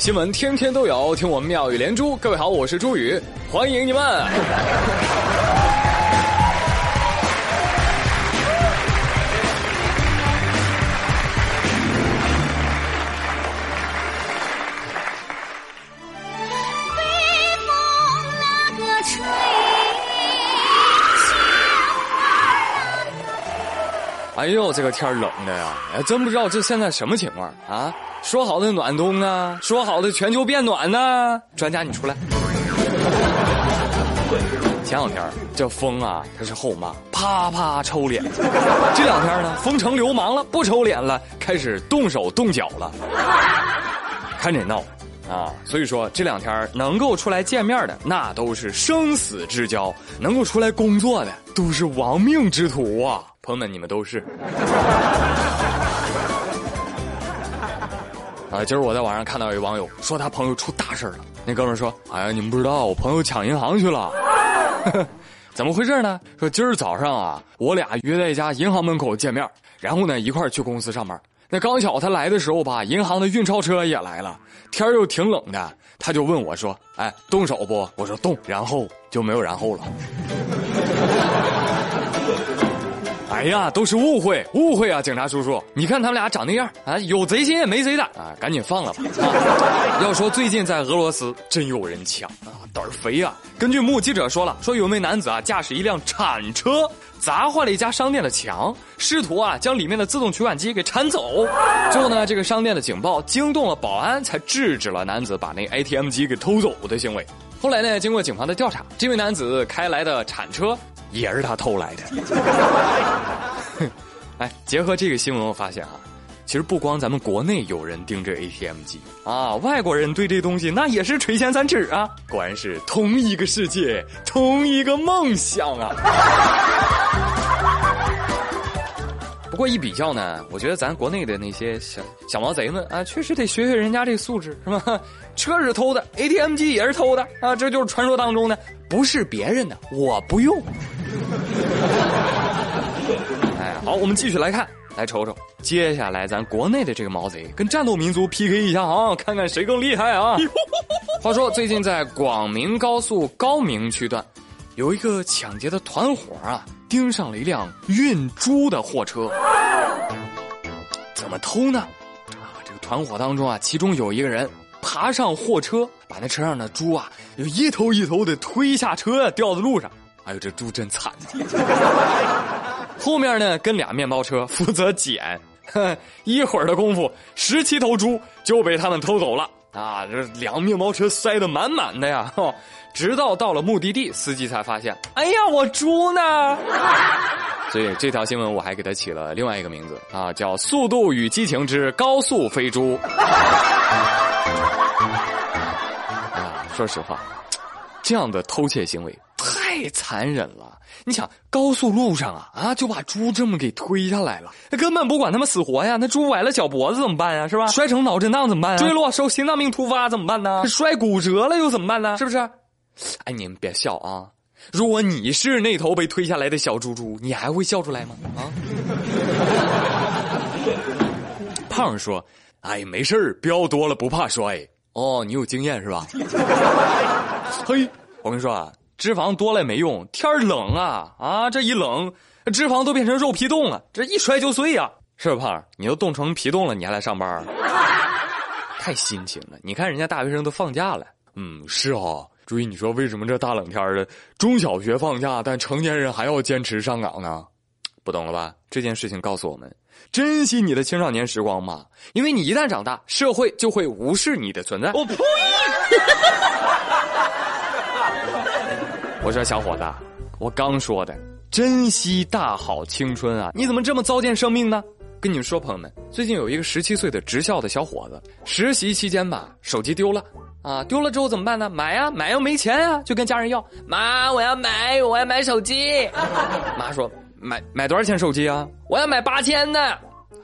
新闻天天都有，听我们妙语连珠。各位好，我是朱宇，欢迎你们。北风那个吹哎呦，这个天冷的呀，哎，真不知道这现在什么情况啊？说好的暖冬啊，说好的全球变暖呢？专家你出来。前两天这风啊，它是后妈，啪啪抽脸。这两天呢，风成流氓了，不抽脸了，开始动手动脚了，看着闹啊！所以说这两天能够出来见面的，那都是生死之交；能够出来工作的，都是亡命之徒啊！朋友们，你们都是。啊，今儿我在网上看到有网友说他朋友出大事了。那哥们说：“哎呀，你们不知道，我朋友抢银行去了。怎么回事呢？说今儿早上啊，我俩约在一家银行门口见面，然后呢一块儿去公司上班。那刚巧他来的时候吧，银行的运钞车也来了，天又挺冷的，他就问我说：‘哎，动手不？’我说动，然后就没有然后了。”哎呀，都是误会，误会啊！警察叔叔，你看他们俩长那样啊，有贼心也没贼胆啊，赶紧放了吧！要说最近在俄罗斯真有人抢啊，胆儿肥啊！根据目击者说了，说有位男子啊驾驶一辆铲车砸坏了一家商店的墙，试图啊将里面的自动取款机给铲走。最后呢，这个商店的警报惊动了保安，才制止了男子把那 ATM 机给偷走的行为。后来呢，经过警方的调查，这位男子开来的铲车也是他偷来的。哎，结合这个新闻，我发现啊，其实不光咱们国内有人盯着 ATM 机啊，外国人对这东西那也是垂涎三尺啊。果然是同一个世界，同一个梦想啊。不过一比较呢，我觉得咱国内的那些小小毛贼们啊，确实得学学人家这素质，是吧？车是偷的，ATM 机也是偷的啊，这就是传说当中的，不是别人的，我不用。哎，好，我们继续来看，来瞅瞅接下来咱国内的这个毛贼跟战斗民族 PK 一下啊，看看谁更厉害啊！话说最近在广明高速高明区段，有一个抢劫的团伙啊，盯上了一辆运猪的货车。怎么偷呢？啊，这个团伙当中啊，其中有一个人爬上货车，把那车上的猪啊，就一头一头的推下车，掉在路上。哎呦，这猪真惨！后面呢，跟俩面包车负责捡，一会儿的功夫，十七头猪就被他们偷走了啊！这两面包车塞得满满的呀，直到到了目的地，司机才发现，哎呀，我猪呢？所以这条新闻我还给它起了另外一个名字啊，叫《速度与激情之高速飞猪》。啊，说实话，这样的偷窃行为。太残忍了！你想高速路上啊啊，就把猪这么给推下来了，那根本不管他们死活呀！那猪崴了脚脖子怎么办呀？是吧？摔成脑震荡怎么办？坠落受心脏病突发怎么办呢？摔骨折了又怎么办呢？是不是？哎，你们别笑啊！如果你是那头被推下来的小猪猪，你还会笑出来吗？啊！胖说：“哎，没事儿，标多了不怕摔。哦，你有经验是吧？嘿，我跟你说啊。”脂肪多了也没用，天冷啊啊！这一冷，脂肪都变成肉皮冻了，这一摔就碎呀！是吧，胖？你都冻成皮冻了，你还来上班？太辛勤了！你看人家大学生都放假了。嗯，是啊。注意，你说为什么这大冷天的，中小学放假，但成年人还要坚持上岗呢？不懂了吧？这件事情告诉我们：珍惜你的青少年时光嘛，因为你一旦长大，社会就会无视你的存在。我呸！我说小伙子，我刚说的，珍惜大好青春啊！你怎么这么糟践生命呢？跟你们说，朋友们，最近有一个十七岁的职校的小伙子，实习期间吧，手机丢了啊，丢了之后怎么办呢？买呀，买又没钱啊，就跟家人要，妈，我要买，我要买手机。妈说，买买多少钱手机啊？我要买八千的。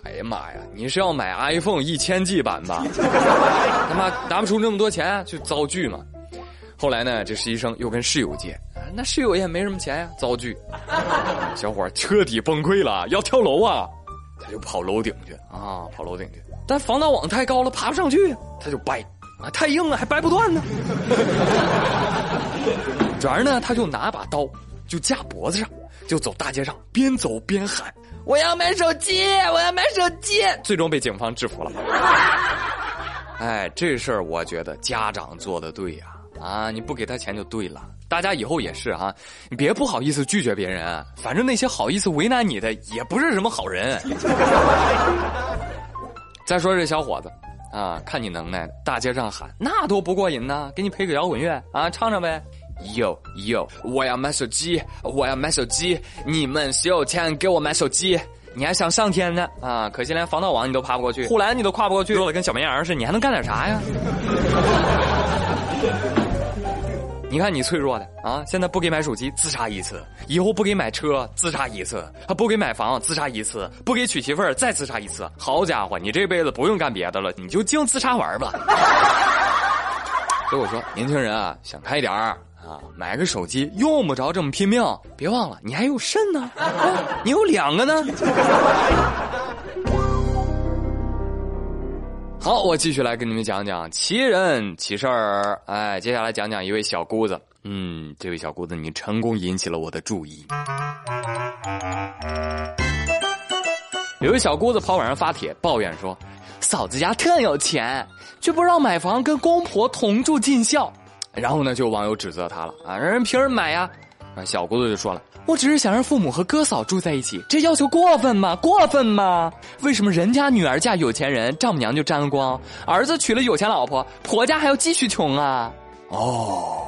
哎呀妈呀，你是要买 iPhone 一千 G 版吧？他妈拿不出那么多钱，就遭拒嘛。后来呢，这实习生又跟室友借，那室友也没什么钱呀，遭拒。小伙彻底崩溃了，要跳楼啊！他就跑楼顶去啊，跑楼顶去，但防盗网太高了，爬不上去，他就掰啊，太硬了还掰不断呢。转而呢，他就拿把刀，就架脖子上，就走大街上，边走边喊：“我要买手机，我要买手机！”最终被警方制服了。哎，这事儿我觉得家长做的对呀。啊，你不给他钱就对了。大家以后也是啊，你别不好意思拒绝别人，反正那些好意思为难你的也不是什么好人。再说这小伙子。啊，看你能耐，大街上喊那多不过瘾呢！给你配个摇滚乐啊，唱唱呗。哟哟，我要买手机，我要买手机，你们谁有钱给我买手机？你还想上天呢？啊，可惜连防盗网你都爬不过去，护栏你都跨不过去，弱的跟小绵羊似的，你还能干点啥呀？你看你脆弱的啊！现在不给买手机，自杀一次；以后不给买车，自杀一次；啊，不给买房，自杀一次；不给娶媳妇儿，再自杀一次。好家伙，你这辈子不用干别的了，你就净自杀玩吧。所以我说，年轻人啊，想开点儿啊，买个手机用不着这么拼命。别忘了，你还有肾呢，你有两个呢。好，我继续来跟你们讲讲奇人奇事儿。哎，接下来讲讲一位小姑子。嗯，这位小姑子，你成功引起了我的注意。有位小姑子跑网上发帖抱怨说，嫂子家特有钱，却不让买房跟公婆同住尽孝。然后呢，就有网友指责她了啊，让人凭什么买呀？小姑子就说了。我只是想让父母和哥嫂住在一起，这要求过分吗？过分吗？为什么人家女儿嫁有钱人，丈母娘就沾了光，儿子娶了有钱老婆，婆家还要继续穷啊？哦。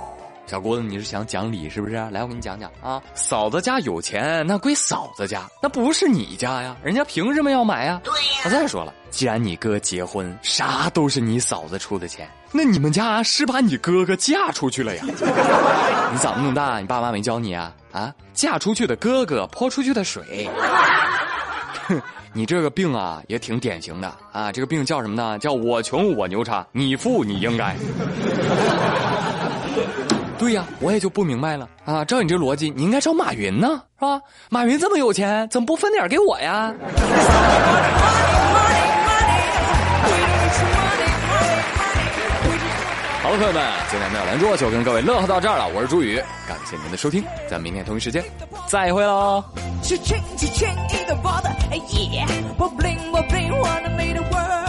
小姑子，你是想讲理是不是？来，我给你讲讲啊。嫂子家有钱，那归嫂子家，那不是你家呀。人家凭什么要买呀？对呀。我再说了，既然你哥结婚，啥都是你嫂子出的钱，那你们家是把你哥哥嫁出去了呀？你长那么大，你爸妈没教你啊？啊，嫁出去的哥哥泼出去的水。哼，你这个病啊，也挺典型的啊。这个病叫什么呢？叫我穷我牛叉，你富你应该。对呀，我也就不明白了啊！照你这逻辑，你应该找马云呢，是吧？马云这么有钱，怎么不分点给我呀？好了，朋友们，今天没有拦住，就跟各位乐呵到这儿了。我是朱宇，感谢您的收听，咱们明天同一时间再会喽。是轻轻轻一的我的，我 bling 我 bling wanna make the world。